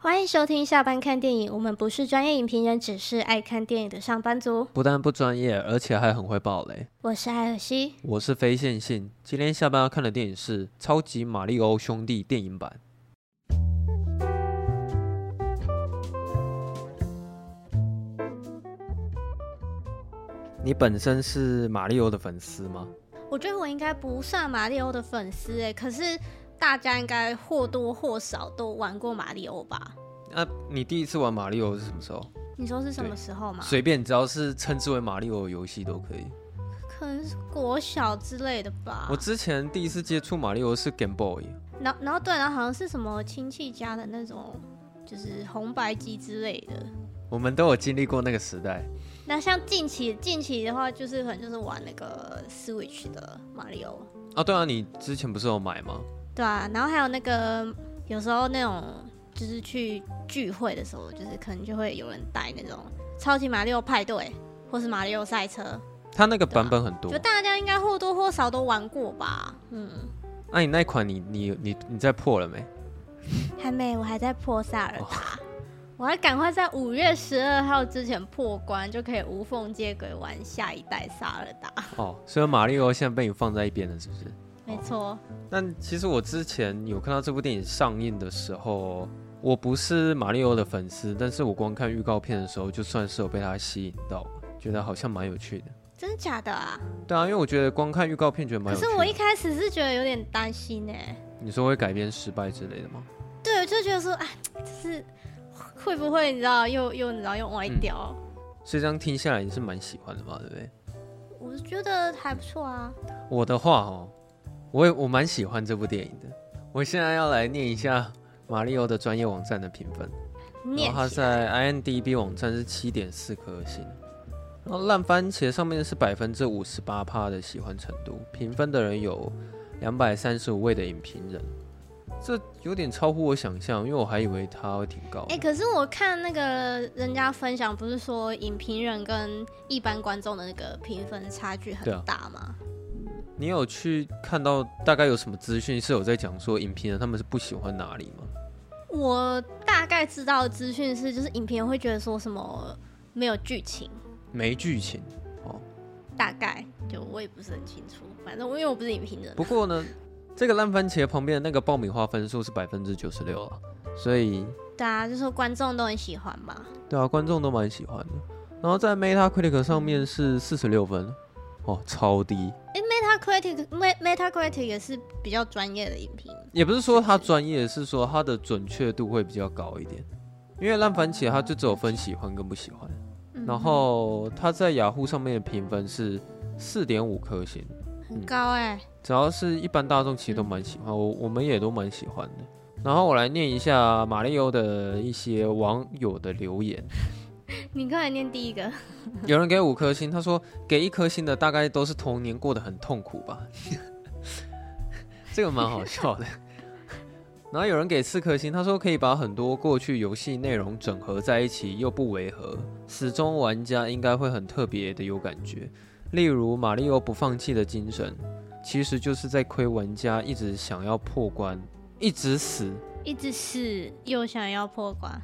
欢迎收听下班看电影。我们不是专业影评人，只是爱看电影的上班族。不但不专业，而且还很会爆雷。我是艾尔西，我是非线性。今天下班要看的电影是《超级玛利欧兄弟》电影版。你本身是玛利欧的粉丝吗？我觉得我应该不算玛利欧的粉丝哎，可是大家应该或多或少都玩过马里欧吧？那、啊、你第一次玩马里欧是什么时候？你说是什么时候吗？随便，只要是称之为马里欧的游戏都可以。可能是国小之类的吧。我之前第一次接触马里欧是 Game Boy。然后然后对，然后好像是什么亲戚家的那种，就是红白机之类的。我们都有经历过那个时代。那像近期近期的话，就是可能就是玩那个 Switch 的马里奥。啊，对啊，你之前不是有买吗？对啊，然后还有那个有时候那种就是去聚会的时候，就是可能就会有人带那种超级马里奥派对，或是马里奥赛车。它那个版本很多，就大家应该或多或少都玩过吧？嗯。那、啊、你那款你你你你在破了没？还没，我还在破萨尔达。哦我还赶快在五月十二号之前破关，就可以无缝接轨玩下一代萨尔达。哦，所以马里奥现在被你放在一边了，是不是？没错。那、哦、其实我之前有看到这部电影上映的时候，我不是马里欧的粉丝，但是我光看预告片的时候，就算是有被他吸引到，觉得好像蛮有趣的。真的假的啊？对啊，因为我觉得光看预告片觉得蛮有趣的。可是我一开始是觉得有点担心呢。你说会改编失败之类的吗？对，我就觉得说，哎，就是。会不会你知道又又你知道又歪掉？嗯，所以这样听下来你是蛮喜欢的嘛，对不对？我是觉得还不错啊。我的话哦，我也我蛮喜欢这部电影的。我现在要来念一下玛利欧的专业网站的评分。然后它在 IMDB 网站是七点四颗星，然后烂番茄上面是百分之五十八趴的喜欢程度，评分的人有两百三十五位的影评人。这有点超乎我想象，因为我还以为它会挺高。哎、欸，可是我看那个人家分享，不是说影评人跟一般观众的那个评分差距很大吗？啊？你有去看到大概有什么资讯是有在讲说影评人他们是不喜欢哪里吗？我大概知道的资讯是，就是影评人会觉得说什么没有剧情，没剧情哦。大概就我也不是很清楚，反正我因为我不是影评人。不过呢。这个烂番茄旁边的那个爆米花分数是百分之九十六啊，所以对啊，就说观众都很喜欢嘛。对啊，观众都蛮喜欢的。然后在 Metacritic 上面是四十六分，哦，超低。哎，Metacritic Metacritic 也是比较专业的影评，也不是说它专业，是说它的准确度会比较高一点。因为烂番茄它就只有分喜欢跟不喜欢，嗯、然后它在雅虎上面的评分是四点五颗星。很高哎、欸，只要是一般大众其实都蛮喜欢，嗯、我我们也都蛮喜欢的。然后我来念一下马里欧的一些网友的留言。你快来念第一个。有人给五颗星，他说给一颗星的大概都是童年过得很痛苦吧。这个蛮好笑的。然后有人给四颗星，他说可以把很多过去游戏内容整合在一起，又不违和，始终玩家应该会很特别的有感觉。例如，玛利欧不放弃的精神，其实就是在亏玩家一直想要破关，一直死，一直死，又想要破关。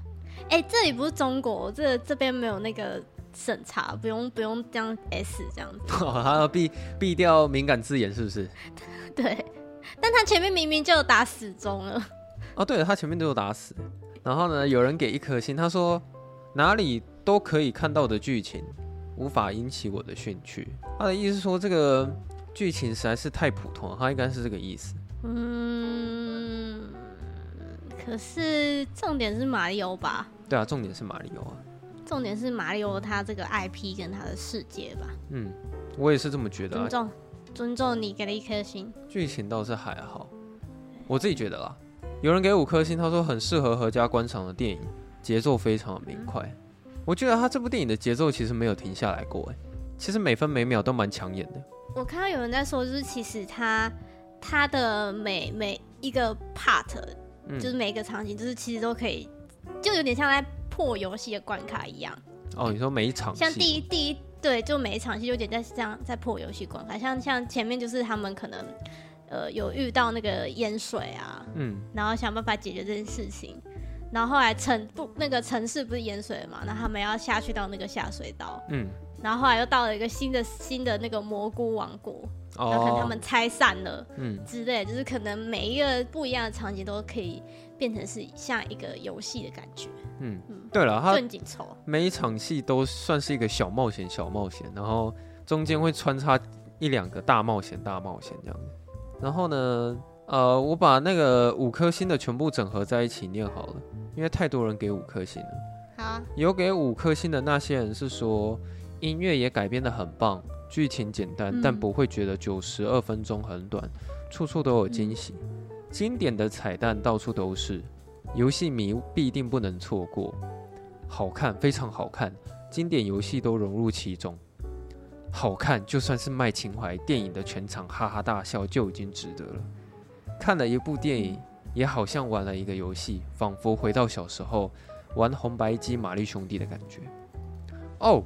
哎、欸，这里不是中国，这这边没有那个审查，不用不用这样 S 这样子。哦，他要避避掉敏感字眼，是不是？对，但他前面明明就有打死忠了。哦，对了，他前面都有打死。然后呢，有人给一颗星，他说哪里都可以看到的剧情。无法引起我的兴趣。他的意思是说，这个剧情实在是太普通了，他应该是这个意思。嗯，可是重点是马里欧吧？对啊，重点是马里欧啊。重点是马里欧他这个 IP 跟他的世界吧？嗯，我也是这么觉得啊。尊重，尊重你给了一颗星。剧情倒是还好，我自己觉得啦。有人给五颗星，他说很适合合家观赏的电影，节奏非常的明快。嗯我觉得他这部电影的节奏其实没有停下来过，哎，其实每分每秒都蛮抢眼的。我看到有人在说，就是其实他他的每每一个 part，就是每一个场景，就是其实都可以，就有点像在破游戏的关卡一样。哦，你说每一场，像第一第一对，就每一场戏有点在这样在破游戏关卡，像像前面就是他们可能呃有遇到那个淹水啊，嗯，然后想办法解决这件事情。然后后来城不那个城市不是淹水了嘛，那他们要下去到那个下水道，嗯，然后后来又到了一个新的新的那个蘑菇王国，然后可能他们拆散了，嗯之类，就是可能每一个不一样的场景都可以变成是像一个游戏的感觉，嗯嗯，对了，它每一场戏都算是一个小冒险小冒险，然后中间会穿插一两个大冒险大冒险这样子，然后呢？呃，我把那个五颗星的全部整合在一起念好了，因为太多人给五颗星了。好，有给五颗星的那些人是说，音乐也改编得很棒，剧情简单，嗯、但不会觉得九十二分钟很短，处处都有惊喜，嗯、经典的彩蛋到处都是，游戏迷必定不能错过，好看，非常好看，经典游戏都融入其中，好看，就算是卖情怀，电影的全场哈哈大笑就已经值得了。看了一部电影，也好像玩了一个游戏，仿佛回到小时候玩红白机玛丽兄弟的感觉。哦，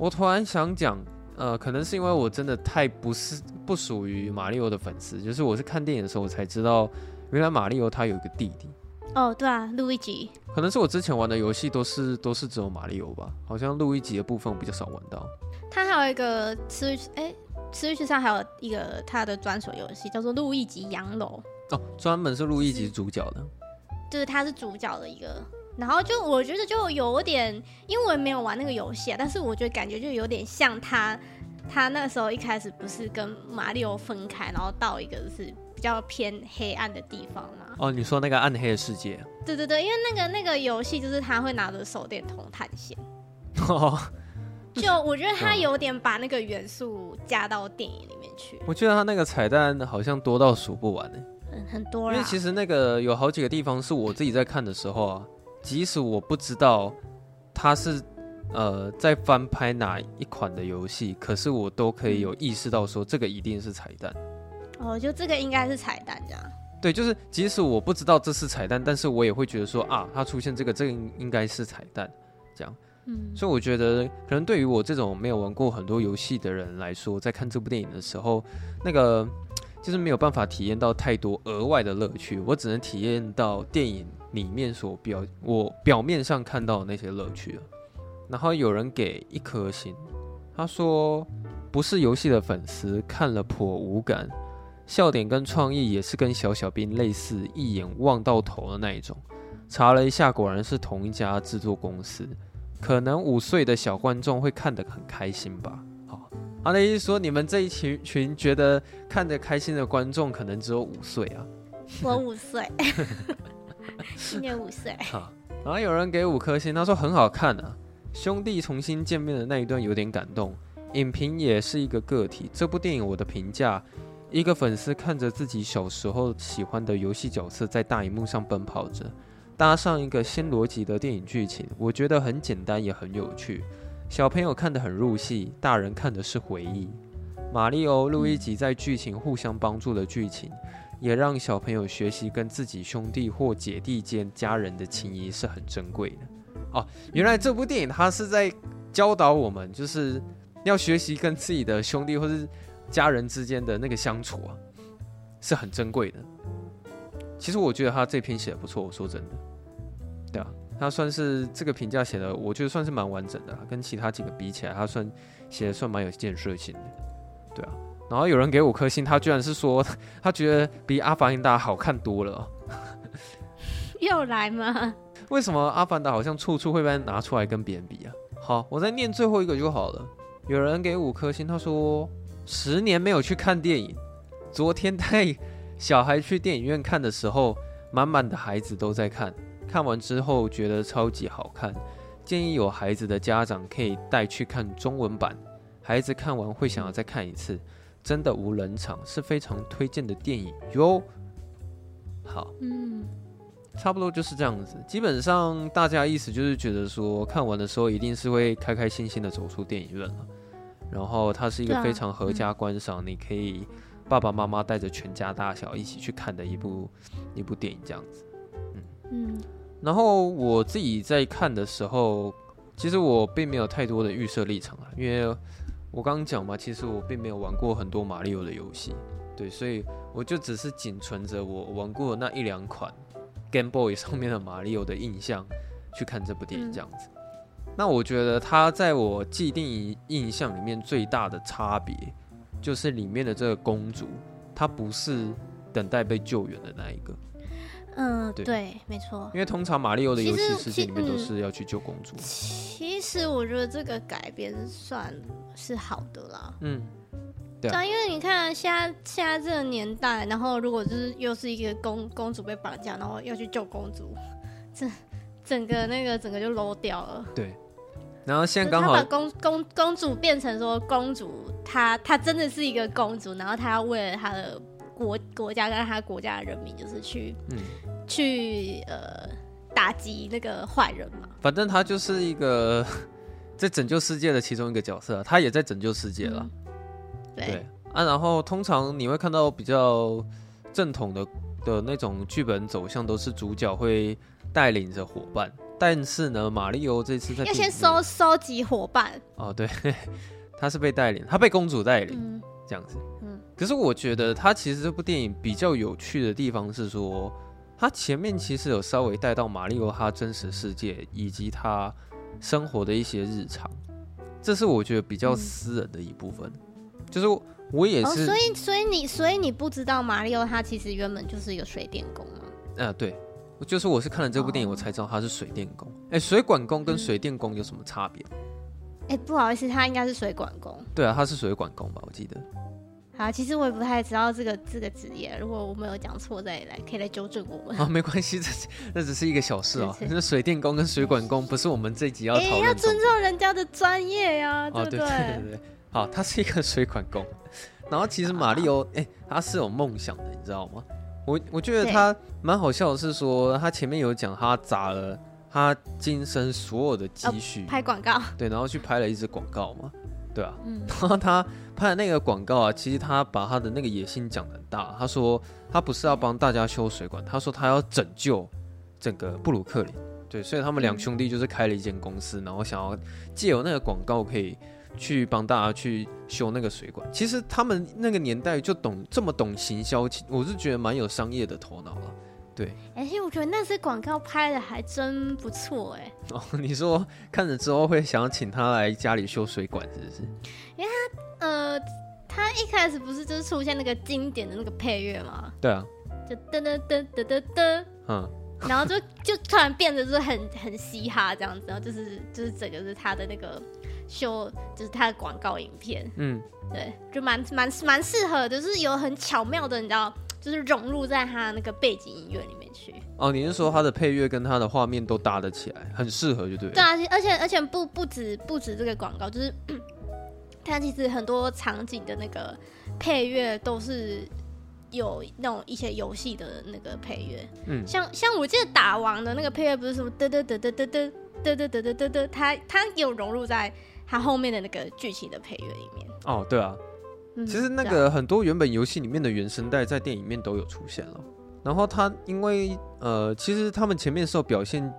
我突然想讲，呃，可能是因为我真的太不是不属于马里欧的粉丝，就是我是看电影的时候我才知道，原来马里欧他有一个弟弟。哦，对啊，路易吉。可能是我之前玩的游戏都是都是只有马里欧吧，好像路易吉的部分我比较少玩到。他还有一个吃哎。Switch 上还有一个他的专属游戏，叫做《路易吉洋楼》哦，专门是路易吉主角的，就是他是主角的一个。然后就我觉得就有点，因为我也没有玩那个游戏啊，但是我觉得感觉就有点像他，他那时候一开始不是跟马里奥分开，然后到一个就是比较偏黑暗的地方嘛。哦，你说那个暗黑的世界？对对对，因为那个那个游戏就是他会拿着手电筒探险。哦。就我觉得他有点把那个元素加到电影里面去。我觉得他那个彩蛋好像多到数不完呢，很很多。因为其实那个有好几个地方是我自己在看的时候啊，即使我不知道他是呃在翻拍哪一款的游戏，可是我都可以有意识到说这个一定是彩蛋。哦，就这个应该是彩蛋这样。对，就是即使我不知道这是彩蛋，但是我也会觉得说啊，它出现这个，这个应该是彩蛋这样。嗯，所以我觉得，可能对于我这种没有玩过很多游戏的人来说，在看这部电影的时候，那个就是没有办法体验到太多额外的乐趣。我只能体验到电影里面所表我表面上看到的那些乐趣了。然后有人给一颗星，他说不是游戏的粉丝，看了颇无感，笑点跟创意也是跟小小兵类似，一眼望到头的那一种。查了一下，果然是同一家制作公司。可能五岁的小观众会看得很开心吧。好，他的意思说，你们这一群群觉得看着开心的观众，可能只有五岁啊。我五岁，今年五岁。好，然后有人给五颗星，他说很好看啊，兄弟重新见面的那一段有点感动。影评也是一个个体，这部电影我的评价，一个粉丝看着自己小时候喜欢的游戏角色在大荧幕上奔跑着。搭上一个新逻辑的电影剧情，我觉得很简单也很有趣，小朋友看得很入戏，大人看的是回忆。马里欧、路易吉在剧情互相帮助的剧情，也让小朋友学习跟自己兄弟或姐弟间家人的情谊是很珍贵的。哦，原来这部电影它是在教导我们，就是要学习跟自己的兄弟或是家人之间的那个相处啊，是很珍贵的。其实我觉得他这篇写的不错，我说真的。他算是这个评价写的，我觉得算是蛮完整的啦，跟其他几个比起来，他算写的算蛮有建设性的。对啊，然后有人给五颗星，他居然是说他觉得比《阿凡达》好看多了。又来吗？为什么《阿凡达》好像处处会被拿出来跟别人比啊？好，我再念最后一个就好了。有人给五颗星，他说十年没有去看电影，昨天带小孩去电影院看的时候，满满的孩子都在看。看完之后觉得超级好看，建议有孩子的家长可以带去看中文版，孩子看完会想要再看一次，真的无冷场，是非常推荐的电影哟。好，嗯，差不多就是这样子。基本上大家意思就是觉得说，看完的时候一定是会开开心心的走出电影院了，然后它是一个非常合家观赏，你可以爸爸妈妈带着全家大小一起去看的一部一部电影，这样子，嗯嗯。然后我自己在看的时候，其实我并没有太多的预设立场啊，因为我刚刚讲嘛，其实我并没有玩过很多马里奥的游戏，对，所以我就只是仅存着我玩过的那一两款 Game Boy 上面的马里奥的印象去看这部电影这样子。嗯、那我觉得他在我既定印象里面最大的差别，就是里面的这个公主，她不是等待被救援的那一个。嗯，对，对没错。因为通常马里奥的游戏世界里面都是要去救公主。其实我觉得这个改编算是好的啦。嗯。对啊，因为你看现在现在这个年代，然后如果就是又是一个公公主被绑架，然后要去救公主，这整个那个整个就 low 掉了。对，然后现在刚好他把公公公主变成说公主，她她真的是一个公主，然后她要为了她的国国家跟他国家的人民，就是去嗯去呃打击那个坏人嘛。反正他就是一个 在拯救世界的其中一个角色，他也在拯救世界了。嗯对啊，然后通常你会看到比较正统的的那种剧本走向，都是主角会带领着伙伴。但是呢，马里欧这次在要先收收集伙伴哦，对，他是被带领，他被公主带领、嗯、这样子。嗯，可是我觉得他其实这部电影比较有趣的地方是说，他前面其实有稍微带到马里奥他真实世界以及他生活的一些日常，这是我觉得比较私人的一部分。嗯就是我也是，哦、所以所以你所以你不知道马里奥他其实原本就是一个水电工吗？啊，对，就是我是看了这部电影我才知道他是水电工。哎、水管工跟水电工有什么差别？哎、嗯欸，不好意思，他应该是水管工。对啊，他是水管工吧？我记得。好，其实我也不太知道这个这个职业，如果我没有讲错，再来可以来纠正我们。啊，没关系，这这只是一个小事哦。那水电工跟水管工不是我们这集要讨论。哎、欸，要尊重人家的专业呀、啊，对不对？哦、对，对对对。好，他是一个水管工，然后其实马里欧，哎、欸，他是有梦想的，你知道吗？我我觉得他蛮好笑的是说，他前面有讲他砸了他今生所有的积蓄、哦、拍广告，对，然后去拍了一支广告嘛，对啊，嗯、然后他拍的那个广告啊，其实他把他的那个野心讲得很大，他说他不是要帮大家修水管，他说他要拯救整个布鲁克林，对，所以他们两兄弟就是开了一间公司，然后想要借由那个广告可以。去帮大家去修那个水管，其实他们那个年代就懂这么懂行销，我是觉得蛮有商业的头脑了。对，而且我觉得那支广告拍的还真不错哎。哦，你说看了之后会想要请他来家里修水管，是不是？因为他呃，他一开始不是就是出现那个经典的那个配乐吗？对啊，就噔噔噔噔噔噔，嗯，然后就 就突然变得就是很很嘻哈这样子，然后就是就是整个是他的那个。秀就是他的广告影片，嗯，对，就蛮蛮蛮适合的，就是有很巧妙的，你知道，就是融入在他那个背景音乐里面去。哦，你是说他的配乐跟他的画面都搭得起来，很适合，就对了。对啊，而且而且不不止不止这个广告，就是他其实很多场景的那个配乐都是有那种一些游戏的那个配乐，嗯，像像我记得打王的那个配乐不是什么嘚嘚嘚嘚嘚嘚嘚嘚嘚嘚嘚，他他有融入在。它后面的那个剧情的配乐里面哦，对啊，嗯、其实那个很多原本游戏里面的原声带在电影里面都有出现了。然后他因为呃，其实他们前面是有表现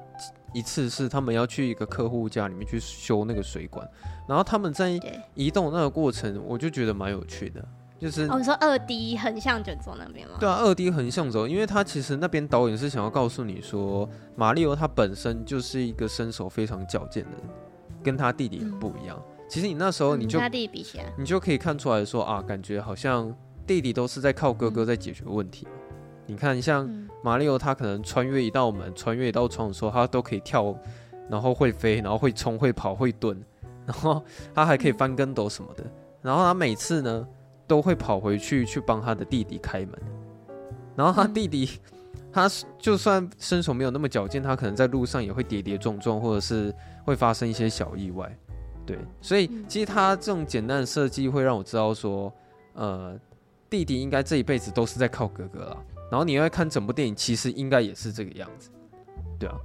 一次是他们要去一个客户家里面去修那个水管，然后他们在移动那个过程，我就觉得蛮有趣的，就是哦，你说二 D 横向卷轴那边吗？对啊，二 D 横向轴，因为他其实那边导演是想要告诉你说，马里欧他本身就是一个身手非常矫健的人。跟他弟弟很不一样。嗯、其实你那时候你就、嗯、你就可以看出来说啊，感觉好像弟弟都是在靠哥哥在解决问题。嗯、你看，像马里奥，他可能穿越一道门、穿越一道窗的时候，他都可以跳，然后会飞，然后会冲、会跑、会蹲，然后他还可以翻跟斗什么的。嗯、然后他每次呢都会跑回去去帮他的弟弟开门。然后他弟弟，嗯、他就算身手没有那么矫健，他可能在路上也会跌跌撞撞，或者是。会发生一些小意外，对，所以其实他这种简单的设计会让我知道说，呃，弟弟应该这一辈子都是在靠哥哥了。然后你要看整部电影，其实应该也是这个样子，对啊。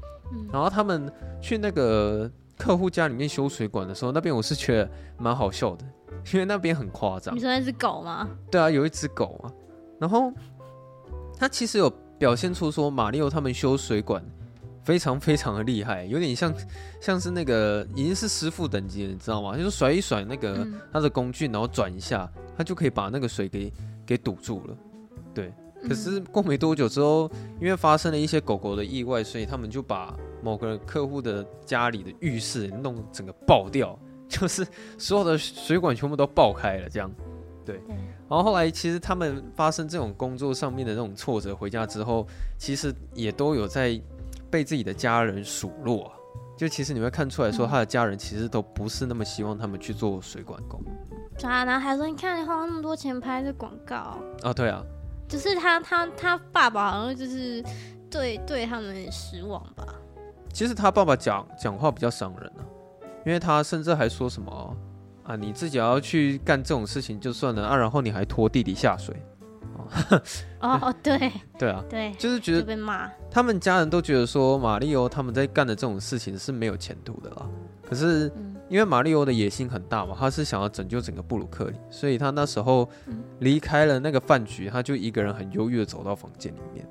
然后他们去那个客户家里面修水管的时候，那边我是觉得蛮好笑的，因为那边很夸张。你说那只狗吗？对啊，有一只狗啊。然后他其实有表现出说，马里奥他们修水管。非常非常的厉害，有点像像是那个已经是师傅等级了，你知道吗？就是甩一甩那个他的工具，然后转一下，他就可以把那个水给给堵住了。对，可是过没多久之后，因为发生了一些狗狗的意外，所以他们就把某个客户的家里的浴室弄整个爆掉，就是所有的水管全部都爆开了，这样。对。然后后来其实他们发生这种工作上面的那种挫折，回家之后，其实也都有在被自己的家人数落。就其实你会看出来说，他的家人其实都不是那么希望他们去做水管工。啊，然后还说你看你花那么多钱拍这广告。啊，对啊。就是他他他爸爸好像就是对对他们失望吧。其实他爸爸讲讲话比较伤人啊，因为他甚至还说什么啊，你自己要去干这种事情就算了啊，然后你还拖弟弟下水。哦哦对 对啊对，就是觉得被骂。他们家人都觉得说马利欧他们在干的这种事情是没有前途的啦。可是因为马里欧的野心很大嘛，他是想要拯救整个布鲁克林，所以他那时候离开了那个饭局，他就一个人很忧郁的走到房间里面。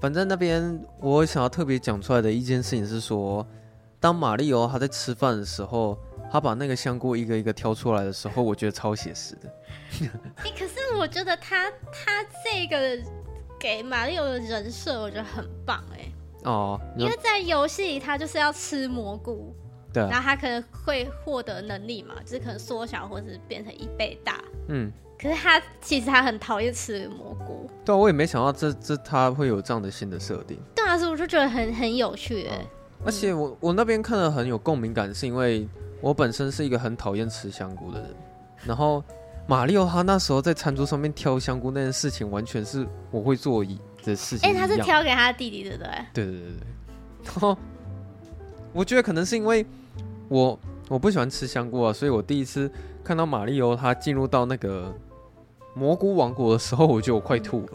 反正那边我想要特别讲出来的一件事情是说，当马里欧他在吃饭的时候，他把那个香菇一个一个挑出来的时候，我觉得超写实的。欸，可是我觉得他他这个给马里欧的人设，我觉得很棒哎。哦，因为在游戏里他就是要吃蘑菇，对，然后他可能会获得能力嘛，就是可能缩小或是变成一倍大。嗯，可是他其实他很讨厌吃蘑菇。对，我也没想到这这他会有这样的新的设定。对啊，所以我就觉得很很有趣哎。而且我我那边看了很有共鸣感，是因为我本身是一个很讨厌吃香菇的人，然后。马里奥他那时候在餐桌上面挑香菇那件事情，完全是我会做的事情。哎、欸，他是挑给他弟弟，对不对？对对对对。然后 我觉得可能是因为我我不喜欢吃香菇啊，所以我第一次看到马里欧他进入到那个蘑菇王国的时候，我就快吐了。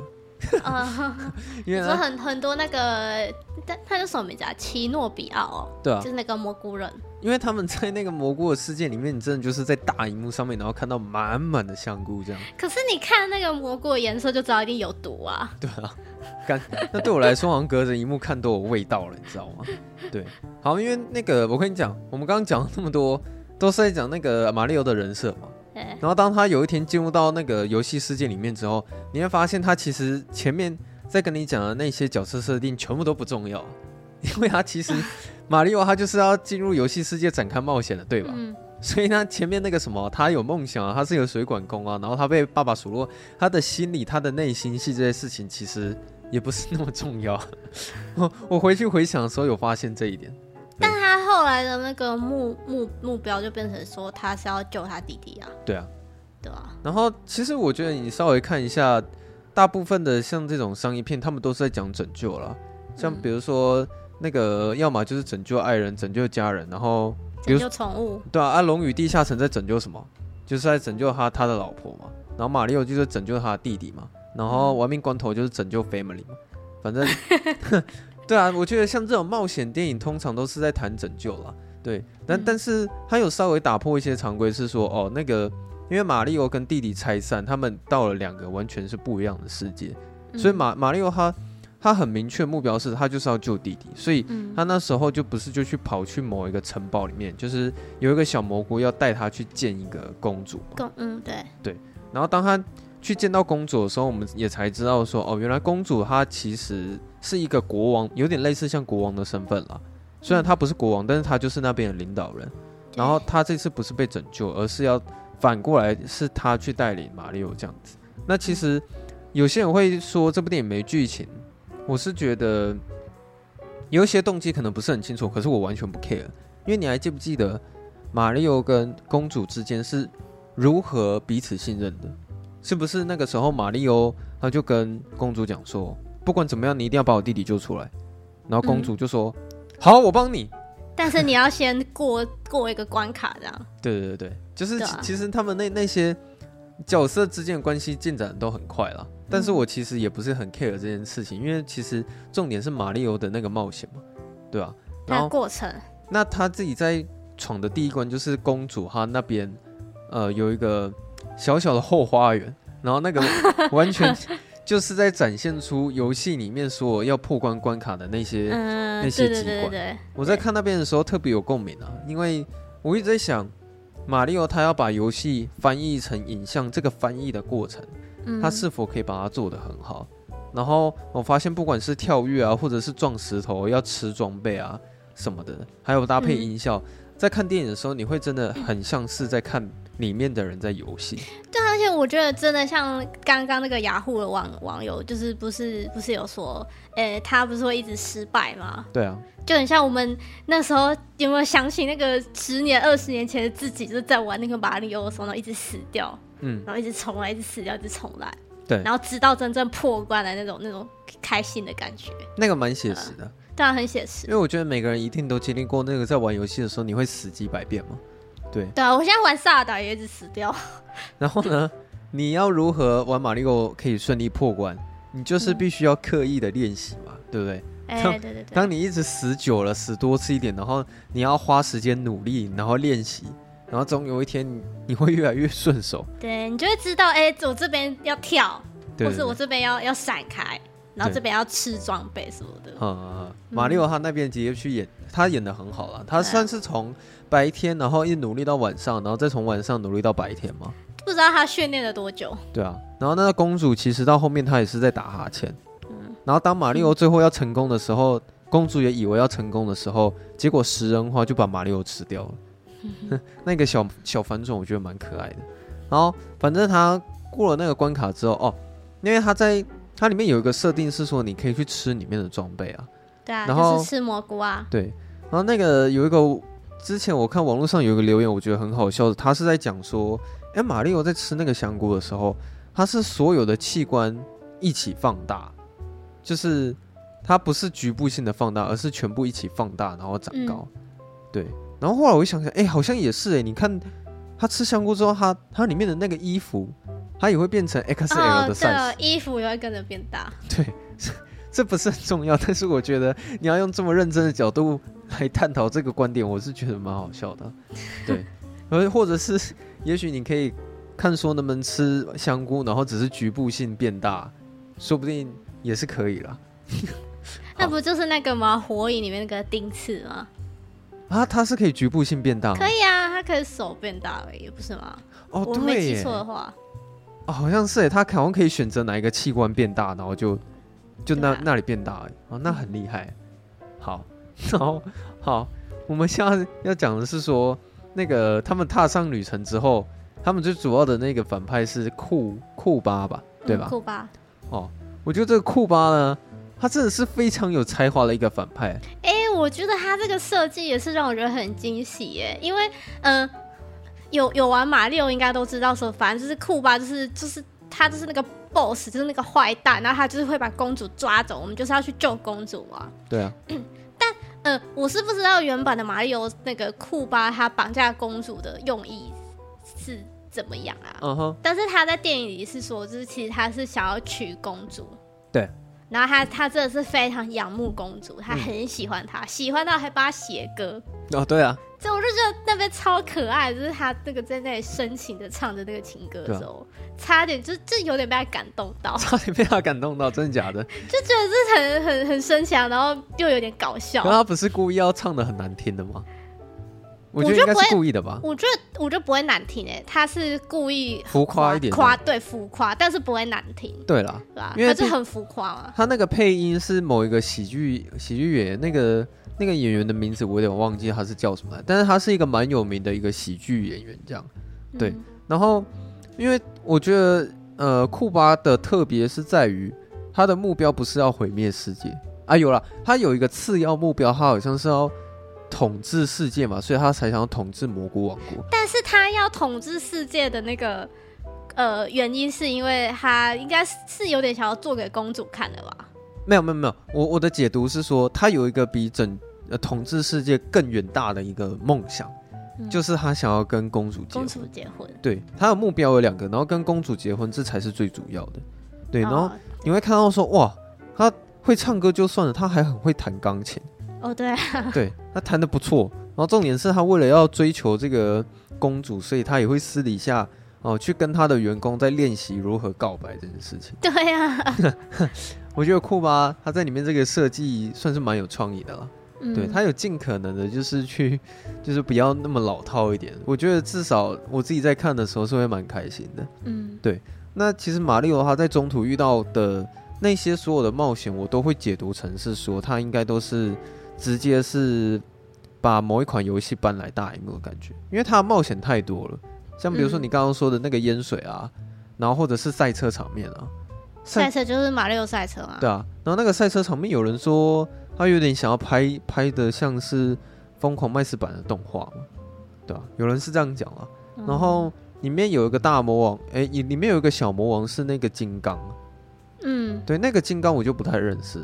啊，因为说很很多那个，他他叫什么名字啊？奇诺比奥哦，对啊，就是那个蘑菇人。因为他们在那个蘑菇的世界里面，你真的就是在大荧幕上面，然后看到满满的香菇这样。可是你看那个蘑菇的颜色，就知道一定有毒啊。对啊，干，那对我来说，好像隔着荧幕看都有味道了，你知道吗？对，好，因为那个我跟你讲，我们刚刚讲了那么多，都是在讲那个马里奥的人设嘛。然后当他有一天进入到那个游戏世界里面之后，你会发现他其实前面在跟你讲的那些角色设定全部都不重要，因为他其实。马里奥他就是要进入游戏世界展开冒险的，对吧？嗯。所以呢，前面那个什么，他有梦想啊，他是有水管工啊，然后他被爸爸数落，他的心理、他的内心戏这些事情，其实也不是那么重要。我我回去回想的时候，有发现这一点。但他后来的那个目目目标就变成说，他是要救他弟弟啊。对啊，对啊。然后其实我觉得你稍微看一下，大部分的像这种商业片，他们都是在讲拯救了，像比如说。嗯那个要么就是拯救爱人、拯救家人，然后拯救宠物。对啊，啊，龙与地下城在拯救什么？就是在拯救他他的老婆嘛。然后马里奥就是拯救他的弟弟嘛。然后亡命关头就是拯救 family 嘛。反正，对啊，我觉得像这种冒险电影通常都是在谈拯救啦。对，但但是他有稍微打破一些常规，是说哦，那个因为马里奥跟弟弟拆散，他们到了两个完全是不一样的世界，所以马马里奥他。他很明确目标是他就是要救弟弟，所以他那时候就不是就去跑去某一个城堡里面，就是有一个小蘑菇要带他去见一个公主。公，嗯，对对。然后当他去见到公主的时候，我们也才知道说，哦，原来公主她其实是一个国王，有点类似像国王的身份啦。虽然他不是国王，但是他就是那边的领导人。然后他这次不是被拯救，而是要反过来是他去带领马里奥这样子。那其实有些人会说这部电影没剧情。我是觉得有一些动机可能不是很清楚，可是我完全不 care，因为你还记不记得马里奥跟公主之间是如何彼此信任的？是不是那个时候马里奥他就跟公主讲说，不管怎么样，你一定要把我弟弟救出来。然后公主就说：“嗯、好，我帮你。”但是你要先过过一个关卡，这样。对对对，就是其、啊、其实他们那那些角色之间的关系进展都很快了。但是我其实也不是很 care 这件事情，因为其实重点是马里欧的那个冒险嘛，对吧？然后过程，那他自己在闯的第一关就是公主哈那边，呃，有一个小小的后花园，然后那个完全 就是在展现出游戏里面所有要破关关卡的那些、嗯、那些机关。我在看那边的时候特别有共鸣啊，因为我一直在想，马里奥他要把游戏翻译成影像，这个翻译的过程。他是否可以把它做得很好？然后我发现不管是跳跃啊，或者是撞石头要吃装备啊什么的，还有搭配音效，嗯、在看电影的时候，你会真的很像是在看里面的人在游戏。我觉得真的像刚刚那个雅虎的网网友，就是不是不是有说，诶，他不是会一直失败吗？对啊，就很像我们那时候有没有想起那个十年、二十年前的自己，就是在玩那个马里奥的时候，然后一直死掉，嗯，然后一直重来，一直死掉，一直重来。对，然后直到真正破关的那种那种开心的感觉，那个蛮写实的，当然很写实。因为我觉得每个人一定都经历过那个在玩游戏的时候，你会死几百遍嘛。对，对啊，我现在玩萨达也一直死掉。然后呢，你要如何玩马里奥可以顺利破关？你就是必须要刻意的练习嘛，对不对？哎，对对对。当你一直死久了，死多次一点，然后你要花时间努力，然后练习。然后总有一天你你会越来越顺手，对，你就会知道，哎，我这边要跳，或是我这边要要闪开，然后这边要吃装备什么的。嗯嗯，马里奥他那边直接去演，他演的很好了。他算是从白天，然后一努力到晚上，然后再从晚上努力到白天吗？不知道他训练了多久。对啊，然后那个公主其实到后面她也是在打哈欠。嗯，然后当马里欧最后要成功的时候，公主也以为要成功的时候，结果食人花就把马里欧吃掉了。那个小小反转我觉得蛮可爱的，然后反正他过了那个关卡之后哦，因为他在它里面有一个设定是说你可以去吃里面的装备啊，对啊，然后就是吃蘑菇啊，对，然后那个有一个之前我看网络上有一个留言，我觉得很好笑的，他是在讲说，哎，马里奥在吃那个香菇的时候，它是所有的器官一起放大，就是它不是局部性的放大，而是全部一起放大然后长高，嗯、对。然后后来我一想想，哎，好像也是哎。你看，他吃香菇之后，他他里面的那个衣服，它也会变成 XL 的 size，哦、衣服也会跟着变大。对，这不是很重要，但是我觉得你要用这么认真的角度来探讨这个观点，我是觉得蛮好笑的。对，而或者是，也许你可以看说能不能吃香菇，然后只是局部性变大，说不定也是可以啦。那不就是那个吗？火影里面那个丁次吗？啊，它是可以局部性变大？可以啊，它可以手变大而已，不是吗？哦，我没记错的话，哦，好像是诶，它好像可以选择哪一个器官变大，然后就就那、啊、那里变大，哦，那很厉害。好，然后好，我们现在要讲的是说，那个他们踏上旅程之后，他们最主要的那个反派是库库巴吧，对吧？库巴。哦，我觉得这个库巴呢，他真的是非常有才华的一个反派。哎。我觉得他这个设计也是让我觉得很惊喜耶，因为嗯、呃，有有玩马里奥应该都知道说，反正就是库巴，就是就是他就是那个 boss，就是那个坏蛋，然后他就是会把公主抓走，我们就是要去救公主嘛。对啊。但嗯、呃，我是不知道原版的马里奥那个库巴他绑架公主的用意是怎么样啊？嗯哼。但是他在电影里是说，就是其实他是想要娶公主。对。然后他他真的是非常仰慕公主，他很喜欢她，嗯、喜欢到还帮她写歌。哦，对啊，这我就觉得那边超可爱，就是他那个在那里深情的唱着那个情歌的时候，啊、差点就就有点被他感动到，差点被他感动到，真的假的？就觉得是很很很深情，然后又有点搞笑。可他不是故意要唱的很难听的吗？我觉得应该是故意的吧。我觉得我觉得不会难听诶，他是故意浮夸一点，夸对浮夸，但是不会难听。对啦，对吧？因为他是很浮夸嘛。他那个配音是某一个喜剧喜剧演员，那个那个演员的名字我有点忘记他是叫什么，但是他是一个蛮有名的一个喜剧演员，这样。对，嗯、然后因为我觉得呃库巴的特别是在于他的目标不是要毁灭世界啊，有了，他有一个次要目标，他好像是要。统治世界嘛，所以他才想要统治蘑菇王国。但是他要统治世界的那个呃原因，是因为他应该是有点想要做给公主看的吧？没有没有没有，我我的解读是说，他有一个比整呃统治世界更远大的一个梦想，嗯、就是他想要跟公主结婚。公主结婚，对，他的目标有两个，然后跟公主结婚，这才是最主要的。对，然后你会看到说，哇，他会唱歌就算了，他还很会弹钢琴。哦，oh, 对啊，对，他弹的不错。然后重点是他为了要追求这个公主，所以他也会私底下哦去跟他的员工在练习如何告白这件事情。对啊，我觉得酷吧他在里面这个设计算是蛮有创意的了。嗯、对，他有尽可能的就是去，就是不要那么老套一点。我觉得至少我自己在看的时候是会蛮开心的。嗯，对。那其实马里奥他在中途遇到的那些所有的冒险，我都会解读成是说，他应该都是直接是把某一款游戏搬来大荧幕的感觉，因为他的冒险太多了。像比如说你刚刚说的那个淹水啊，嗯、然后或者是赛车场面啊，赛车就是马六赛车啊。对啊，然后那个赛车场面，有人说他有点想要拍拍的像是疯狂麦斯版的动画嘛，对啊，有人是这样讲啊。嗯、然后里面有一个大魔王，哎，里面有一个小魔王是那个金刚。嗯，对，那个金刚我就不太认识。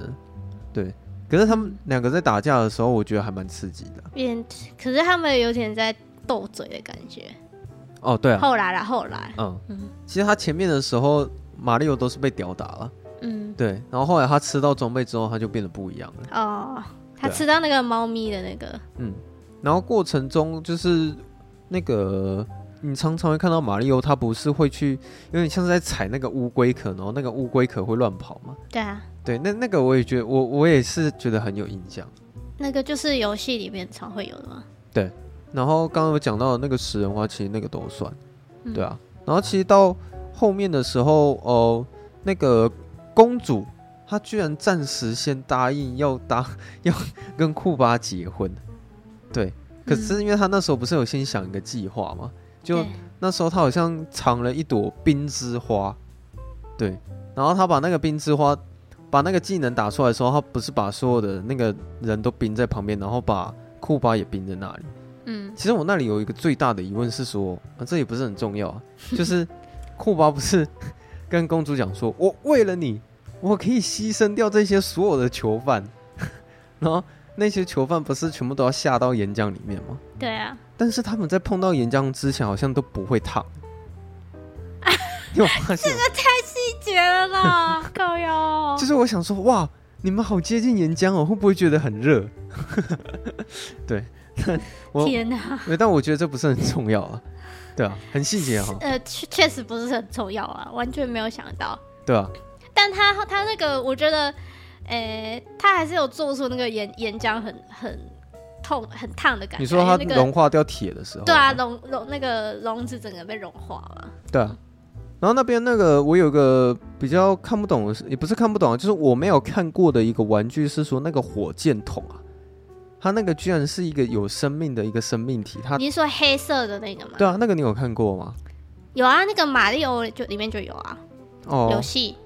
对，可是他们两个在打架的时候，我觉得还蛮刺激的。变，可是他们有点在斗嘴的感觉。哦，对啊。后来啦，后来。嗯嗯。其实他前面的时候，马里奥都是被吊打了。嗯。对，然后后来他吃到装备之后，他就变得不一样了。哦，他吃到那个猫咪的那个。嗯。然后过程中就是那个。你常常会看到马里奥，他不是会去，有点像是在踩那个乌龟壳，然后那个乌龟壳会乱跑吗？对啊，对，那那个我也觉得，我我也是觉得很有印象。那个就是游戏里面常会有的吗？对，然后刚刚有讲到的那个食人花，其实那个都算，嗯、对啊。然后其实到后面的时候，哦、呃，那个公主她居然暂时先答应要搭 要跟库巴结婚，对。可是因为她那时候不是有先想一个计划嘛？就那时候，她好像藏了一朵冰之花，对。然后她把那个冰之花，把那个技能打出来的时候，她不是把所有的那个人都冰在旁边，然后把库巴也冰在那里。嗯。其实我那里有一个最大的疑问是说，啊，这也不是很重要啊，就是 库巴不是跟公主讲说，我为了你，我可以牺牲掉这些所有的囚犯，然后那些囚犯不是全部都要下到岩浆里面吗？对啊。但是他们在碰到岩浆之前，好像都不会烫。有发现？这个太细节了啦，高腰。就是我想说，哇，你们好接近岩浆哦，会不会觉得很热？对，我天哪！但我觉得这不是很重要啊。对啊，很细节哈。呃，确确实不是很重要啊，完全没有想到。对啊。但他他那个，我觉得，呃、欸，他还是有做出那个岩岩浆很很。痛很烫的感觉。你说它融化掉铁的时候？对啊，融融那个笼子整个被融化了。对啊，然后那边那个我有个比较看不懂的是，也不是看不懂，就是我没有看过的一个玩具是说那个火箭筒啊，它那个居然是一个有生命的一个生命体。它你是说黑色的那个吗？对啊，那个你有看过吗？有啊，那个马里奥就里面就有啊。哦，游戏。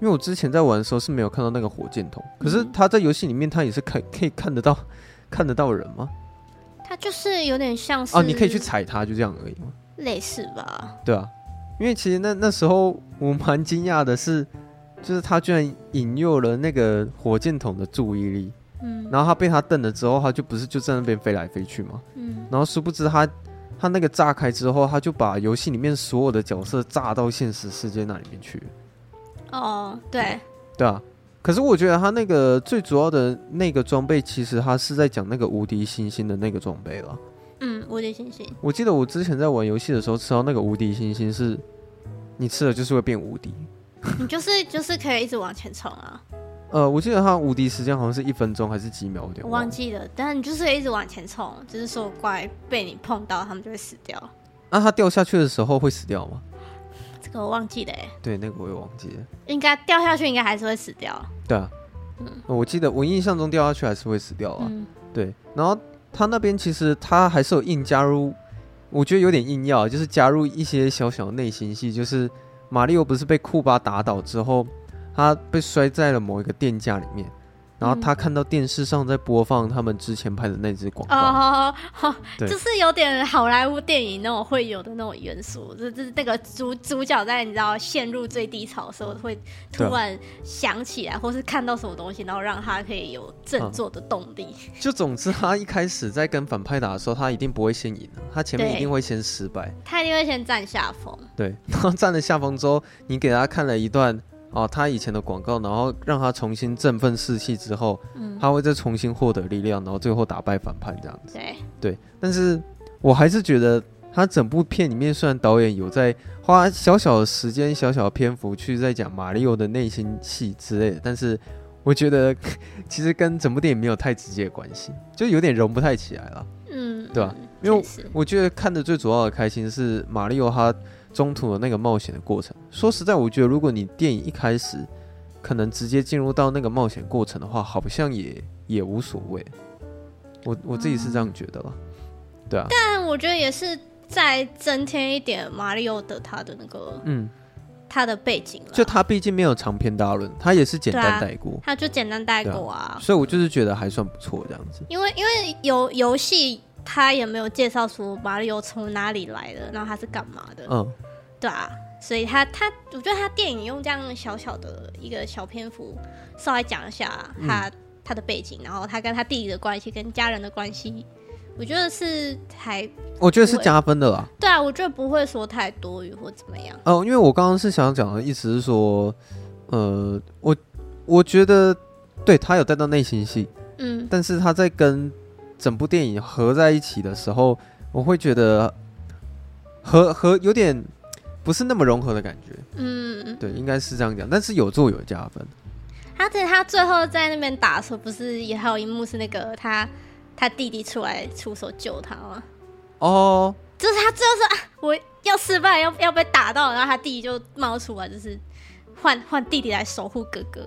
因为我之前在玩的时候是没有看到那个火箭筒，可是它在游戏里面它也是可可以看得到。看得到人吗？它就是有点像是哦，你可以去踩它，就这样而已吗？类似吧。对啊，因为其实那那时候我蛮惊讶的是，就是他居然引诱了那个火箭筒的注意力，嗯，然后他被他瞪了之后，他就不是就在那边飞来飞去嘛？嗯，然后殊不知他他那个炸开之后，他就把游戏里面所有的角色炸到现实世界那里面去。哦，对，对啊。可是我觉得他那个最主要的那个装备，其实他是在讲那个无敌星星的那个装备了。嗯，无敌星星。我记得我之前在玩游戏的时候吃到那个无敌星星，是你吃了就是会变无敌。你就是就是可以一直往前冲啊。呃，我记得他无敌时间好像是一分钟还是几秒？我忘记了。但你就是一直往前冲，就是说怪被你碰到，他们就会死掉。那、啊、他掉下去的时候会死掉吗？这个我忘记了哎，对，那个我也忘记了。应该掉下去，应该还是会死掉。对啊，嗯，我记得我印象中掉下去还是会死掉啊。嗯、对，然后他那边其实他还是有硬加入，我觉得有点硬要，就是加入一些小小的内心戏，就是马里奥不是被库巴打倒之后，他被摔在了某一个店架里面。然后他看到电视上在播放他们之前拍的那支广告，哦，就是有点好莱坞电影那种会有的那种元素，就是那个主主角在你知道陷入最低潮的时候，会突然想起来，或是看到什么东西，然后让他可以有振作的动力。就总之，他一开始在跟反派打的时候，他一定不会先赢，他前面一定会先失败，他一定会先占下风。对，然后占了下风之后，你给他看了一段。哦，他以前的广告，然后让他重新振奋士气之后，嗯，他会再重新获得力量，然后最后打败反叛这样子。对对，但是我还是觉得他整部片里面，虽然导演有在花小小的时间、小小的篇幅去在讲马里奥的内心戏之类的，但是我觉得 其实跟整部电影没有太直接的关系，就有点融不太起来了。嗯，对吧？因为我觉得看的最主要的开心是马里奥他。中途的那个冒险的过程，说实在，我觉得如果你电影一开始可能直接进入到那个冒险过程的话，好像也也无所谓。我我自己是这样觉得了，嗯、对啊。但我觉得也是再增添一点马里奥的他的那个嗯。他的背景，就他毕竟没有长篇大论，他也是简单带过，他就简单带过啊，所以我就是觉得还算不错这样子。因为因为游游戏他也没有介绍出马里奥从哪里来的，然后他是干嘛的，嗯，对啊，所以他他我觉得他电影用这样小小的一个小篇幅稍微讲一下他、嗯、他的背景，然后他跟他弟弟的关系，跟家人的关系。我觉得是还，我觉得是加分的啦。对啊，我觉得不会说太多余或怎么样。哦，因为我刚刚是想讲的意思是说，呃，我我觉得对他有带到内心戏，嗯，但是他在跟整部电影合在一起的时候，我会觉得和和有点不是那么融合的感觉。嗯，对，应该是这样讲，但是有做有加分。他在他最后在那边打的时候，不是也还有一幕是那个他。他弟弟出来出手救他吗？哦，就是他最后说啊，我要失败，要要被打到，然后他弟弟就冒出来，就是换换弟弟来守护哥哥。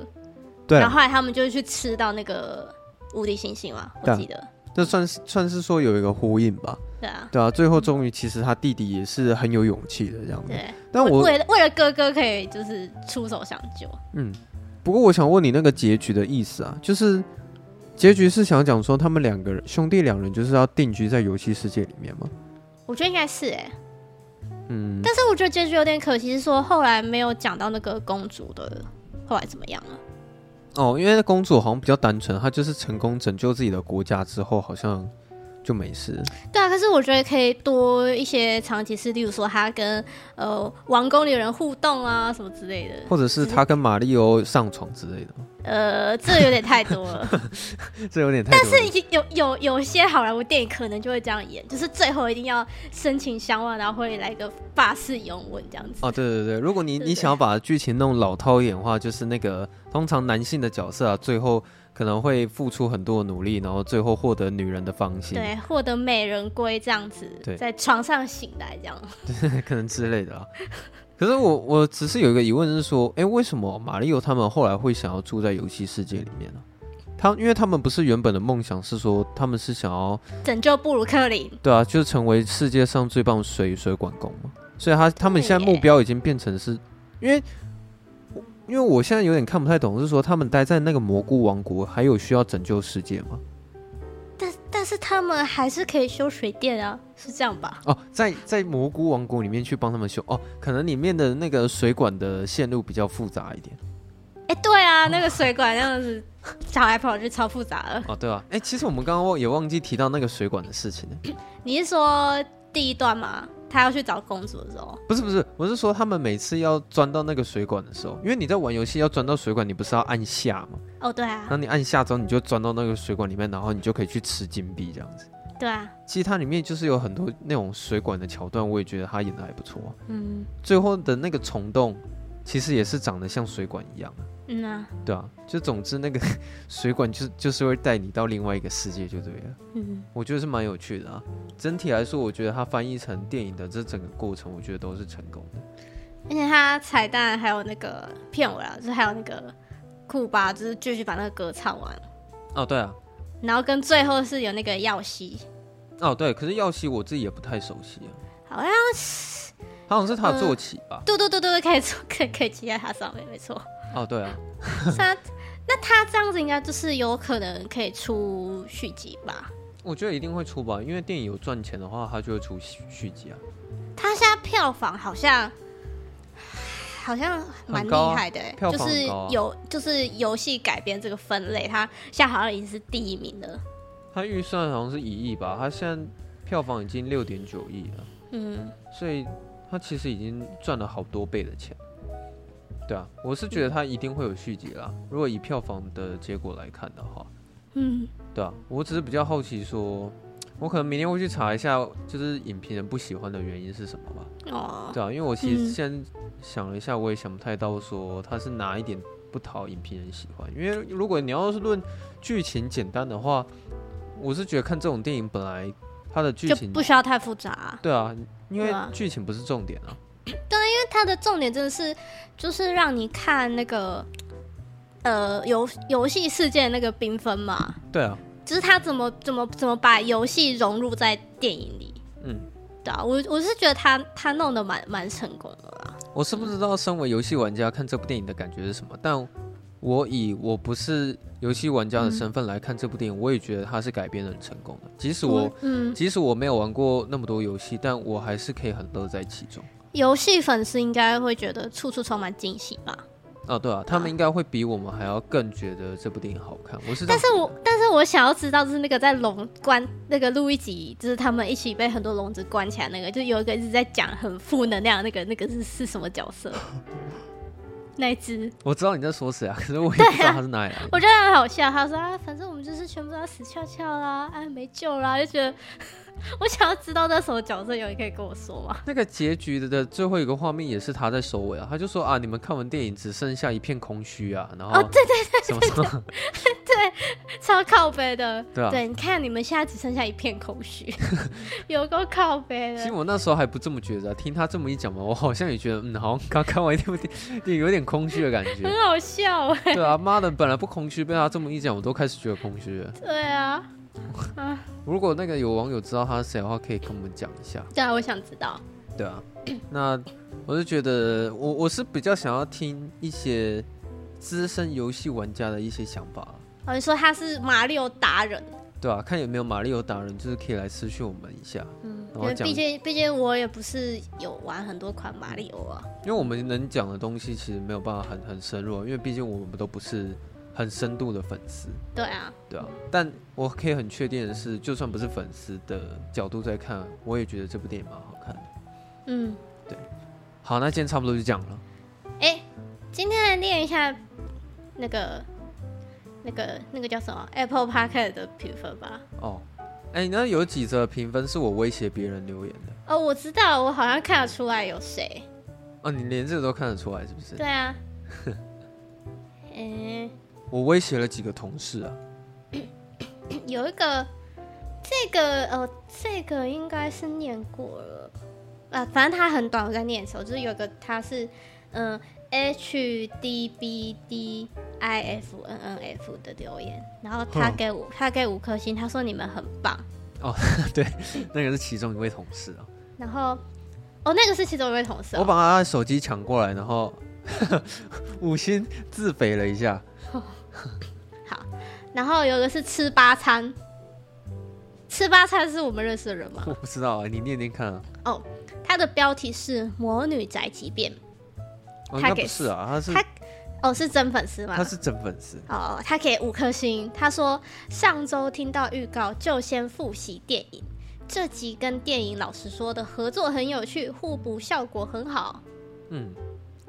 对，然后后来他们就去吃到那个无敌星星嘛，我记得。这算是算是说有一个呼应吧。对啊，对啊，最后终于其实他弟弟也是很有勇气的这样子。对，但我为了为了哥哥可以就是出手相救。嗯，不过我想问你那个结局的意思啊，就是。结局是想讲说他们两个人兄弟两人就是要定居在游戏世界里面吗？我觉得应该是哎、欸，嗯，但是我觉得结局有点可惜，是说后来没有讲到那个公主的后来怎么样了。哦，因为公主好像比较单纯，她就是成功拯救自己的国家之后，好像。就没事。对啊，可是我觉得可以多一些场景，是例如说他跟呃王宫里的人互动啊，什么之类的，或者是他跟马里欧上床之类的。呃，这有点太多了，这有点太多。但是有有有些好莱坞电影可能就会这样演，就是最后一定要深情相望，然后会来个发誓拥吻这样子。哦，对对对，如果你你想要把剧情弄老套一点的话，就是那个通常男性的角色啊，最后。可能会付出很多努力，然后最后获得女人的芳心，对，获得美人归这样子，对，在床上醒来这样，可能之类的啊。可是我我只是有一个疑问是说，哎、欸，为什么马里奥他们后来会想要住在游戏世界里面呢？他因为他们不是原本的梦想是说他们是想要拯救布鲁克林，对啊，就成为世界上最棒水水管工嘛。所以他他们现在目标已经变成是因为。因为我现在有点看不太懂，是说他们待在那个蘑菇王国，还有需要拯救世界吗？但但是他们还是可以修水电啊，是这样吧？哦，在在蘑菇王国里面去帮他们修哦，可能里面的那个水管的线路比较复杂一点。哎，对啊，那个水管那样子，跑来跑去超复杂了。哦，对啊，哎，其实我们刚刚忘也忘记提到那个水管的事情了。你是说第一段吗？他要去找公主的时候，不是不是，我是说他们每次要钻到那个水管的时候，因为你在玩游戏要钻到水管，你不是要按下吗？哦，对啊。那你按下之后，你就钻到那个水管里面，然后你就可以去吃金币这样子。对啊。其实它里面就是有很多那种水管的桥段，我也觉得他演的还不错啊。嗯。最后的那个虫洞，其实也是长得像水管一样。嗯啊，对啊，就总之那个 水管就就是会带你到另外一个世界就对了。嗯，我觉得是蛮有趣的啊。整体来说，我觉得它翻译成电影的这整个过程，我觉得都是成功的。而且它彩蛋还有那个片尾啊，就是还有那个库巴，就是继续把那个歌唱完。哦，对啊。然后跟最后是有那个耀西。哦，对，可是耀西我自己也不太熟悉啊。好像是，好像是他坐骑吧？对对对对对，可以坐，可以可以骑在他上面，没错。哦，对啊，他那他这样子应该就是有可能可以出续集吧？我觉得一定会出吧，因为电影有赚钱的话，他就会出续集啊。他现在票房好像好像蛮厉害的，欸，啊，就是有就是游戏改编这个分类，他现在好像已经是第一名了。他预算好像是一亿吧，他现在票房已经六点九亿了，嗯，所以他其实已经赚了好多倍的钱。对啊，我是觉得它一定会有续集啦。如果以票房的结果来看的话，嗯，对啊，我只是比较好奇说，我可能明天会去查一下，就是影评人不喜欢的原因是什么吧。哦，对啊，因为我其实先想了一下，我也想不太到说它是哪一点不讨影评人喜欢。因为如果你要是论剧情简单的话，我是觉得看这种电影本来它的剧情就不需要太复杂啊。对啊，因为剧情不是重点啊。对，因为它的重点真的是，就是让你看那个呃游游戏世界那个缤纷嘛。对啊，就是他怎么怎么怎么把游戏融入在电影里。嗯，对啊，我我是觉得他他弄得蛮蛮成功的啦。我是不知道身为游戏玩家看这部电影的感觉是什么，但我以我不是游戏玩家的身份来看这部电影，嗯、我也觉得它是改编的很成功的。即使，我嗯，即使我没有玩过那么多游戏，但我还是可以很乐在其中。游戏粉丝应该会觉得处处充满惊喜吧？哦，对啊，他们应该会比我们还要更觉得这部电影好看。我是，但是我但是我想要知道，就是那个在笼关那个录一集，就是他们一起被很多笼子关起来那个，就有一个一直在讲很负能量的那个那个是是什么角色？那一只我知道你在说谁啊，可是我也不知道他是哪里来的。我觉得很好笑，他说啊，反正我们就是全部都要死翘翘啦，哎、啊，没救啦，就觉得。我想要知道那什么角色，有人可以跟我说吗？那个结局的最后一个画面也是他在收尾啊，他就说啊，你们看完电影只剩下一片空虚啊，然后哦，对对对，什么什么，对，超靠背的，对啊，对，你看你们现在只剩下一片空虚，有够靠背的。其实我那时候还不这么觉得，听他这么一讲嘛，我好像也觉得，嗯，好像刚看完一部电 影，有点空虚的感觉，很好笑哎。对啊，妈的，本来不空虚，被他这么一讲，我都开始觉得空虚了。对啊。如果那个有网友知道他是谁的话，可以跟我们讲一下。对啊，我想知道。对啊，那我是觉得，我我是比较想要听一些资深游戏玩家的一些想法。哦，你说他是马里奥达人？对啊，看有没有马里奥达人，就是可以来私讯我们一下。嗯，因为毕竟毕竟我也不是有玩很多款马里奥啊。因为我们能讲的东西其实没有办法很很深入，因为毕竟我们都不是。很深度的粉丝，对啊，对啊，但我可以很确定的是，就算不是粉丝的角度在看，我也觉得这部电影蛮好看的。嗯，对。好，那今天差不多就讲了。哎、欸，今天来念一下那个、那个、那个叫什么 Apple Podcast 的评分吧。哦，哎、欸，那有几则评分是我威胁别人留言的？哦，我知道，我好像看得出来有谁。哦，你连这个都看得出来，是不是？对啊。欸我威胁了几个同事啊，有一个，这个呃，这个应该是念过了。啊，反正他很短，我在念的时候，就是有个他是嗯、呃、H D B D I F N N F 的留言，然后他给我他给五颗星，他说你们很棒。哦，对，那个是其中一位同事啊，然后哦，那个是其中一位同事、哦，我把他的手机抢过来，然后 五星自肥了一下。好，然后有一个是吃八餐，吃八餐是我们认识的人吗？我不知道啊，你念念看啊。哦，他的标题是《魔女宅急便》，哦，他给是啊，他是他哦是真粉丝吗？他是真粉丝哦，他给五颗星，他说上周听到预告就先复习电影，这集跟电影老师说的合作很有趣，互补效果很好。嗯。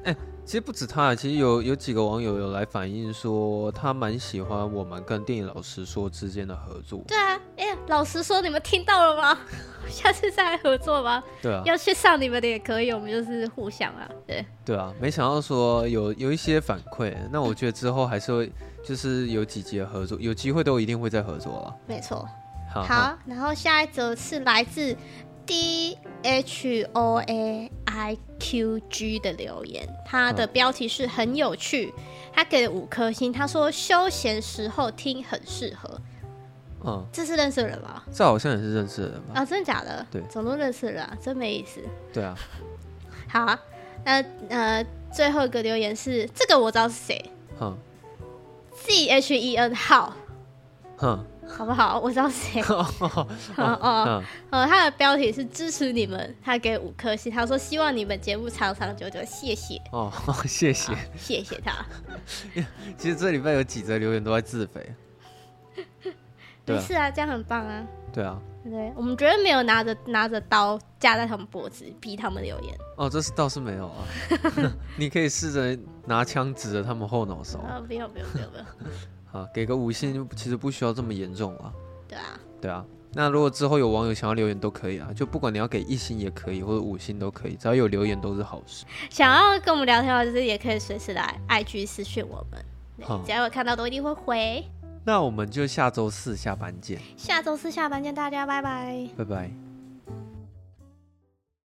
哎，其实不止他，其实有有几个网友有来反映说，他蛮喜欢我们跟电影老师说之间的合作。对啊，哎，老实说，你们听到了吗？下次再来合作吧。对啊，要去上你们的也可以，我们就是互相啊。对对啊，没想到说有有一些反馈，那我觉得之后还是会就是有几集的合作，有机会都一定会再合作了。没错。好，好，然后下一则是来自。D H O A I Q G 的留言，他的标题是很有趣，他给了五颗星，他说休闲时候听很适合。嗯，这是认识的人吗？这好像也是认识的人吧？啊，真的假的？对，总都认识的人啊，真没意思。对啊。好啊，那呃，最后一个留言是这个，我知道是谁。嗯。Z H E N 号。哼。好不好？我知道谁。哦哦他的标题是支持你们，他给五颗星，他说希望你们节目长长久久，谢谢。哦，谢谢，谢谢他。其实这礼拜有几则留言都在自肥。对，是啊，这样很棒啊。对啊。对，我们绝对没有拿着拿着刀架在他们脖子逼他们留言。哦，这是倒是没有啊。你可以试着拿枪指着他们后脑勺。啊，不要不要不要不要。啊，给个五星，其实不需要这么严重啊。对啊，对啊。那如果之后有网友想要留言都可以啊，就不管你要给一星也可以，或者五星都可以，只要有留言都是好事。想要跟我们聊天的话，就是也可以随时来 IG 私讯我们，只要有看到都一定会回。那我们就下周四下班见。下周四下班见，大家拜拜。拜拜。